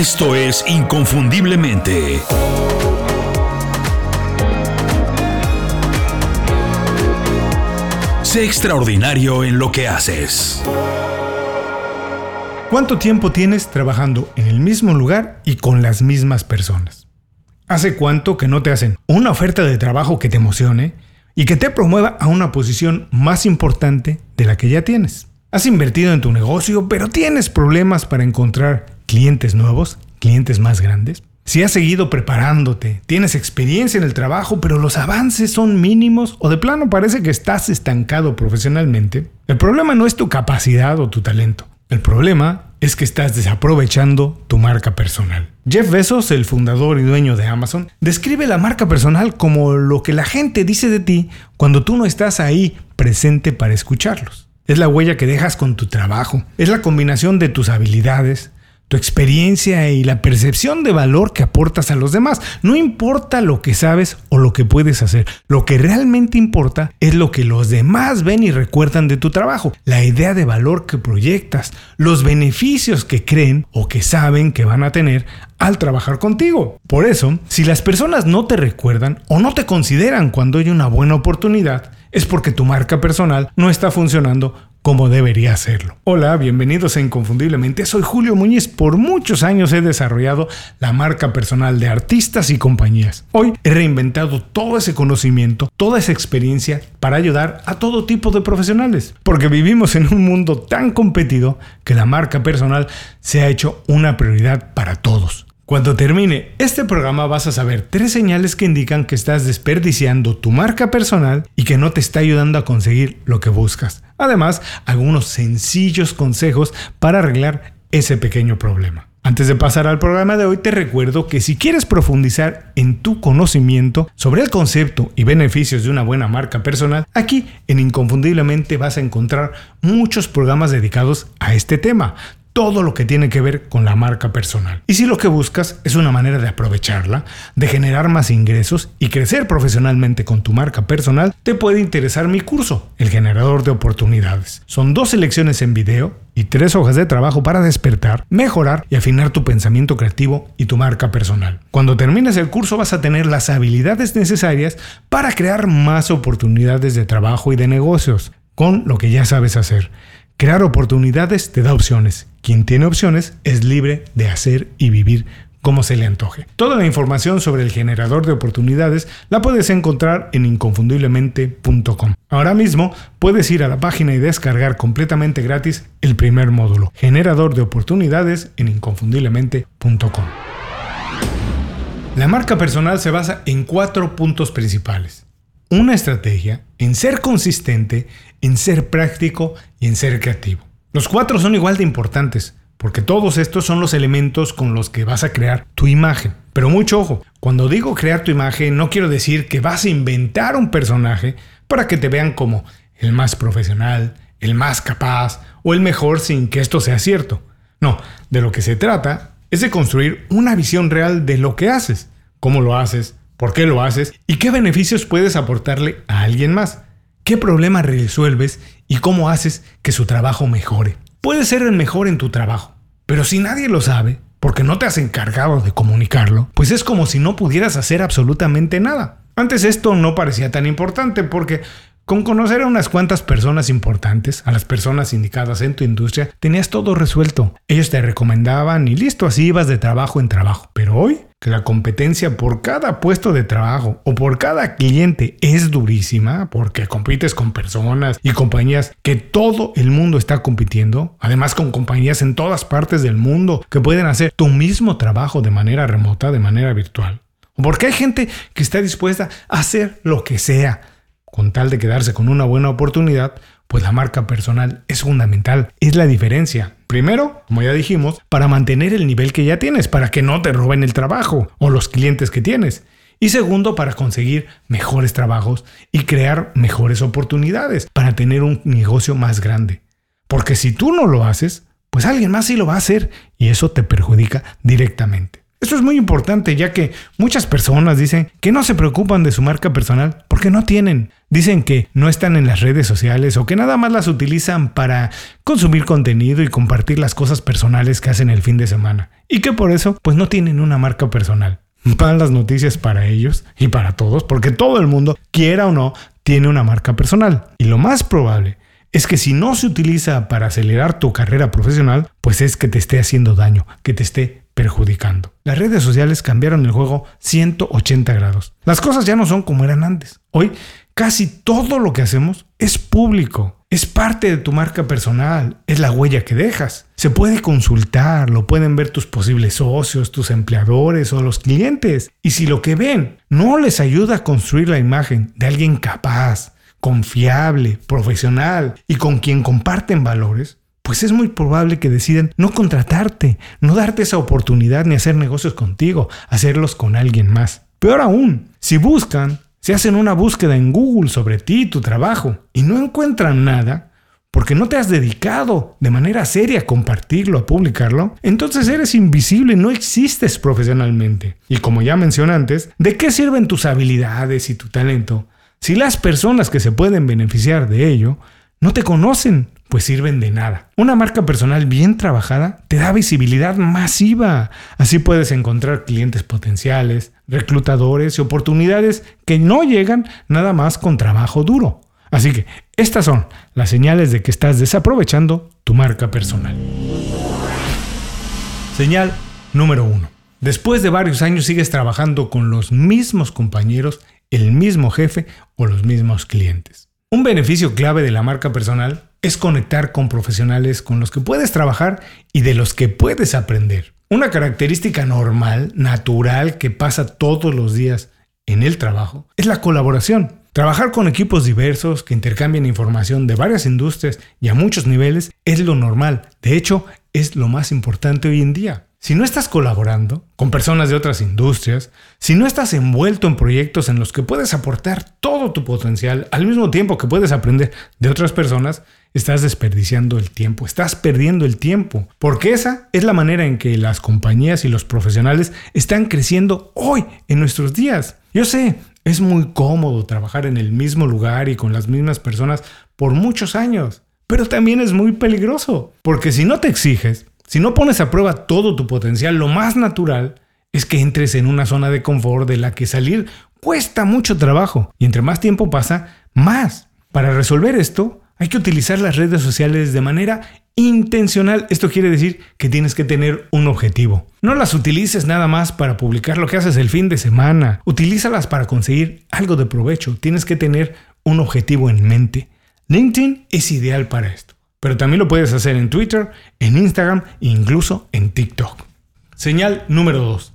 Esto es Inconfundiblemente. Sé extraordinario en lo que haces. ¿Cuánto tiempo tienes trabajando en el mismo lugar y con las mismas personas? ¿Hace cuánto que no te hacen una oferta de trabajo que te emocione y que te promueva a una posición más importante de la que ya tienes? Has invertido en tu negocio, pero tienes problemas para encontrar clientes nuevos, clientes más grandes. Si has seguido preparándote, tienes experiencia en el trabajo, pero los avances son mínimos o de plano parece que estás estancado profesionalmente, el problema no es tu capacidad o tu talento. El problema es que estás desaprovechando tu marca personal. Jeff Bezos, el fundador y dueño de Amazon, describe la marca personal como lo que la gente dice de ti cuando tú no estás ahí presente para escucharlos. Es la huella que dejas con tu trabajo. Es la combinación de tus habilidades, tu experiencia y la percepción de valor que aportas a los demás. No importa lo que sabes o lo que puedes hacer. Lo que realmente importa es lo que los demás ven y recuerdan de tu trabajo. La idea de valor que proyectas. Los beneficios que creen o que saben que van a tener al trabajar contigo. Por eso, si las personas no te recuerdan o no te consideran cuando hay una buena oportunidad, es porque tu marca personal no está funcionando como debería hacerlo. Hola, bienvenidos a Inconfundiblemente. Soy Julio Muñiz. Por muchos años he desarrollado la marca personal de artistas y compañías. Hoy he reinventado todo ese conocimiento, toda esa experiencia para ayudar a todo tipo de profesionales. Porque vivimos en un mundo tan competido que la marca personal se ha hecho una prioridad para todos. Cuando termine este programa vas a saber tres señales que indican que estás desperdiciando tu marca personal y que no te está ayudando a conseguir lo que buscas. Además, algunos sencillos consejos para arreglar ese pequeño problema. Antes de pasar al programa de hoy, te recuerdo que si quieres profundizar en tu conocimiento sobre el concepto y beneficios de una buena marca personal, aquí en Inconfundiblemente vas a encontrar muchos programas dedicados a este tema todo lo que tiene que ver con la marca personal. Y si lo que buscas es una manera de aprovecharla, de generar más ingresos y crecer profesionalmente con tu marca personal, te puede interesar mi curso, El Generador de Oportunidades. Son dos lecciones en video y tres hojas de trabajo para despertar, mejorar y afinar tu pensamiento creativo y tu marca personal. Cuando termines el curso vas a tener las habilidades necesarias para crear más oportunidades de trabajo y de negocios con lo que ya sabes hacer. Crear oportunidades te da opciones. Quien tiene opciones es libre de hacer y vivir como se le antoje. Toda la información sobre el generador de oportunidades la puedes encontrar en inconfundiblemente.com. Ahora mismo puedes ir a la página y descargar completamente gratis el primer módulo, generador de oportunidades en inconfundiblemente.com. La marca personal se basa en cuatro puntos principales una estrategia en ser consistente, en ser práctico y en ser creativo. Los cuatro son igual de importantes, porque todos estos son los elementos con los que vas a crear tu imagen. Pero mucho ojo, cuando digo crear tu imagen no quiero decir que vas a inventar un personaje para que te vean como el más profesional, el más capaz o el mejor sin que esto sea cierto. No, de lo que se trata es de construir una visión real de lo que haces, cómo lo haces, por qué lo haces y qué beneficios puedes aportarle a alguien más. ¿Qué problema resuelves y cómo haces que su trabajo mejore? Puedes ser el mejor en tu trabajo, pero si nadie lo sabe, porque no te has encargado de comunicarlo, pues es como si no pudieras hacer absolutamente nada. Antes esto no parecía tan importante porque con conocer a unas cuantas personas importantes, a las personas indicadas en tu industria, tenías todo resuelto. Ellos te recomendaban y listo, así ibas de trabajo en trabajo. Pero hoy que la competencia por cada puesto de trabajo o por cada cliente es durísima porque compites con personas y compañías que todo el mundo está compitiendo, además con compañías en todas partes del mundo que pueden hacer tu mismo trabajo de manera remota, de manera virtual. Porque hay gente que está dispuesta a hacer lo que sea con tal de quedarse con una buena oportunidad pues la marca personal es fundamental, es la diferencia. Primero, como ya dijimos, para mantener el nivel que ya tienes, para que no te roben el trabajo o los clientes que tienes. Y segundo, para conseguir mejores trabajos y crear mejores oportunidades para tener un negocio más grande. Porque si tú no lo haces, pues alguien más sí lo va a hacer y eso te perjudica directamente. Esto es muy importante ya que muchas personas dicen que no se preocupan de su marca personal porque no tienen. Dicen que no están en las redes sociales o que nada más las utilizan para consumir contenido y compartir las cosas personales que hacen el fin de semana. Y que por eso pues no tienen una marca personal. Malas noticias para ellos y para todos porque todo el mundo, quiera o no, tiene una marca personal. Y lo más probable es que si no se utiliza para acelerar tu carrera profesional, pues es que te esté haciendo daño, que te esté perjudicando. Las redes sociales cambiaron el juego 180 grados. Las cosas ya no son como eran antes. Hoy casi todo lo que hacemos es público. Es parte de tu marca personal, es la huella que dejas. Se puede consultar, lo pueden ver tus posibles socios, tus empleadores o los clientes. Y si lo que ven no les ayuda a construir la imagen de alguien capaz, confiable, profesional y con quien comparten valores, pues es muy probable que decidan no contratarte, no darte esa oportunidad ni hacer negocios contigo, hacerlos con alguien más. Peor aún, si buscan, si hacen una búsqueda en Google sobre ti y tu trabajo y no encuentran nada, porque no te has dedicado de manera seria a compartirlo, a publicarlo, entonces eres invisible, no existes profesionalmente. Y como ya mencioné antes, ¿de qué sirven tus habilidades y tu talento si las personas que se pueden beneficiar de ello no te conocen, pues sirven de nada. Una marca personal bien trabajada te da visibilidad masiva. Así puedes encontrar clientes potenciales, reclutadores y oportunidades que no llegan nada más con trabajo duro. Así que estas son las señales de que estás desaprovechando tu marca personal. Señal número 1. Después de varios años sigues trabajando con los mismos compañeros el mismo jefe o los mismos clientes. Un beneficio clave de la marca personal es conectar con profesionales con los que puedes trabajar y de los que puedes aprender. Una característica normal, natural, que pasa todos los días en el trabajo es la colaboración. Trabajar con equipos diversos que intercambian información de varias industrias y a muchos niveles es lo normal. De hecho, es lo más importante hoy en día. Si no estás colaborando con personas de otras industrias, si no estás envuelto en proyectos en los que puedes aportar todo tu potencial al mismo tiempo que puedes aprender de otras personas, estás desperdiciando el tiempo, estás perdiendo el tiempo, porque esa es la manera en que las compañías y los profesionales están creciendo hoy en nuestros días. Yo sé, es muy cómodo trabajar en el mismo lugar y con las mismas personas por muchos años, pero también es muy peligroso, porque si no te exiges, si no pones a prueba todo tu potencial, lo más natural es que entres en una zona de confort de la que salir cuesta mucho trabajo y entre más tiempo pasa, más. Para resolver esto, hay que utilizar las redes sociales de manera intencional. Esto quiere decir que tienes que tener un objetivo. No las utilices nada más para publicar lo que haces el fin de semana. Utilízalas para conseguir algo de provecho. Tienes que tener un objetivo en mente. LinkedIn es ideal para esto. Pero también lo puedes hacer en Twitter, en Instagram e incluso en TikTok. Señal número 2.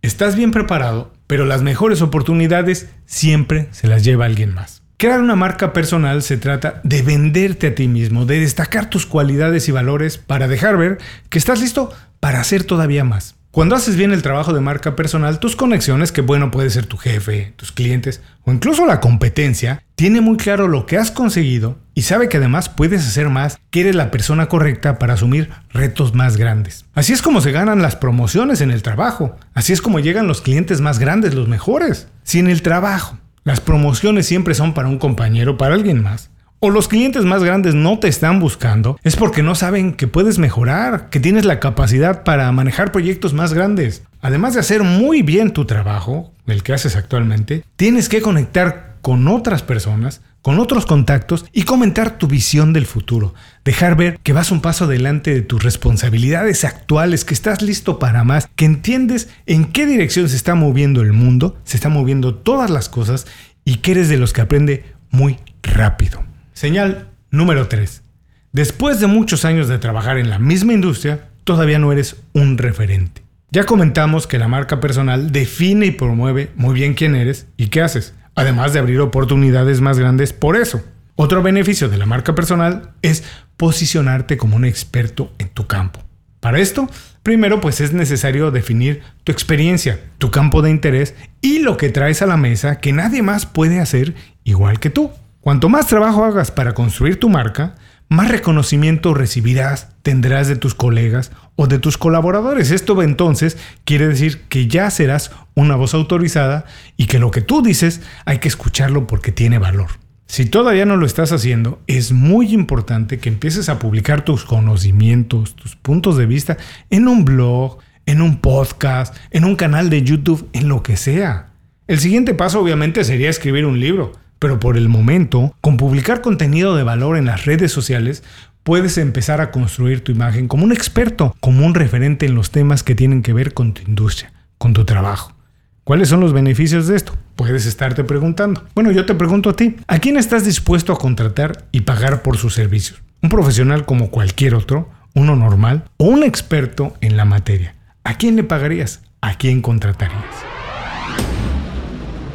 Estás bien preparado, pero las mejores oportunidades siempre se las lleva alguien más. Crear una marca personal se trata de venderte a ti mismo, de destacar tus cualidades y valores para dejar ver que estás listo para hacer todavía más. Cuando haces bien el trabajo de marca personal, tus conexiones, que bueno puede ser tu jefe, tus clientes o incluso la competencia, tiene muy claro lo que has conseguido y sabe que además puedes hacer más, que eres la persona correcta para asumir retos más grandes. Así es como se ganan las promociones en el trabajo, así es como llegan los clientes más grandes, los mejores. Si en el trabajo las promociones siempre son para un compañero, para alguien más, o los clientes más grandes no te están buscando, es porque no saben que puedes mejorar, que tienes la capacidad para manejar proyectos más grandes. Además de hacer muy bien tu trabajo, el que haces actualmente, tienes que conectar con otras personas, con otros contactos y comentar tu visión del futuro. Dejar ver que vas un paso adelante de tus responsabilidades actuales, que estás listo para más, que entiendes en qué dirección se está moviendo el mundo, se están moviendo todas las cosas y que eres de los que aprende muy rápido. Señal número 3. Después de muchos años de trabajar en la misma industria, todavía no eres un referente. Ya comentamos que la marca personal define y promueve muy bien quién eres y qué haces, además de abrir oportunidades más grandes por eso. Otro beneficio de la marca personal es posicionarte como un experto en tu campo. Para esto, primero pues es necesario definir tu experiencia, tu campo de interés y lo que traes a la mesa que nadie más puede hacer igual que tú. Cuanto más trabajo hagas para construir tu marca, más reconocimiento recibirás, tendrás de tus colegas o de tus colaboradores. Esto entonces quiere decir que ya serás una voz autorizada y que lo que tú dices hay que escucharlo porque tiene valor. Si todavía no lo estás haciendo, es muy importante que empieces a publicar tus conocimientos, tus puntos de vista en un blog, en un podcast, en un canal de YouTube, en lo que sea. El siguiente paso obviamente sería escribir un libro, pero por el momento, con publicar contenido de valor en las redes sociales, puedes empezar a construir tu imagen como un experto, como un referente en los temas que tienen que ver con tu industria, con tu trabajo. ¿Cuáles son los beneficios de esto? Puedes estarte preguntando. Bueno, yo te pregunto a ti, ¿a quién estás dispuesto a contratar y pagar por sus servicios? ¿Un profesional como cualquier otro? ¿Uno normal? ¿O un experto en la materia? ¿A quién le pagarías? ¿A quién contratarías?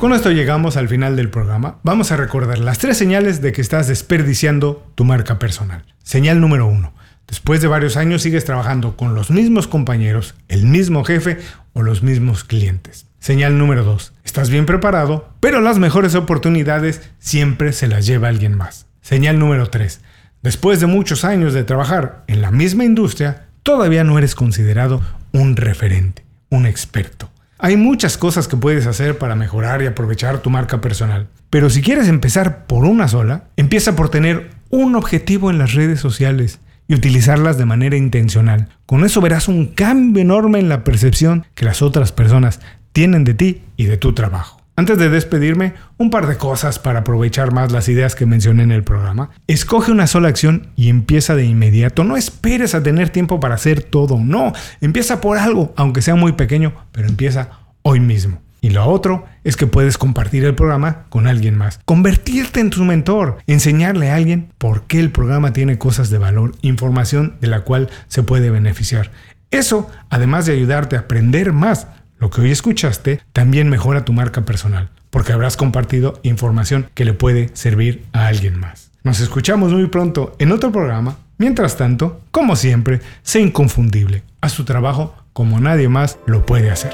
Con esto llegamos al final del programa. Vamos a recordar las tres señales de que estás desperdiciando tu marca personal. Señal número uno. Después de varios años sigues trabajando con los mismos compañeros, el mismo jefe o los mismos clientes. Señal número 2. Estás bien preparado, pero las mejores oportunidades siempre se las lleva alguien más. Señal número 3. Después de muchos años de trabajar en la misma industria, todavía no eres considerado un referente, un experto. Hay muchas cosas que puedes hacer para mejorar y aprovechar tu marca personal. Pero si quieres empezar por una sola, empieza por tener un objetivo en las redes sociales y utilizarlas de manera intencional. Con eso verás un cambio enorme en la percepción que las otras personas tienen de ti y de tu trabajo. Antes de despedirme, un par de cosas para aprovechar más las ideas que mencioné en el programa. Escoge una sola acción y empieza de inmediato. No esperes a tener tiempo para hacer todo. No, empieza por algo, aunque sea muy pequeño, pero empieza hoy mismo. Y lo otro es que puedes compartir el programa con alguien más. Convertirte en tu mentor. Enseñarle a alguien por qué el programa tiene cosas de valor, información de la cual se puede beneficiar. Eso, además de ayudarte a aprender más lo que hoy escuchaste también mejora tu marca personal, porque habrás compartido información que le puede servir a alguien más. Nos escuchamos muy pronto en otro programa. Mientras tanto, como siempre, sé inconfundible. Haz tu trabajo como nadie más lo puede hacer.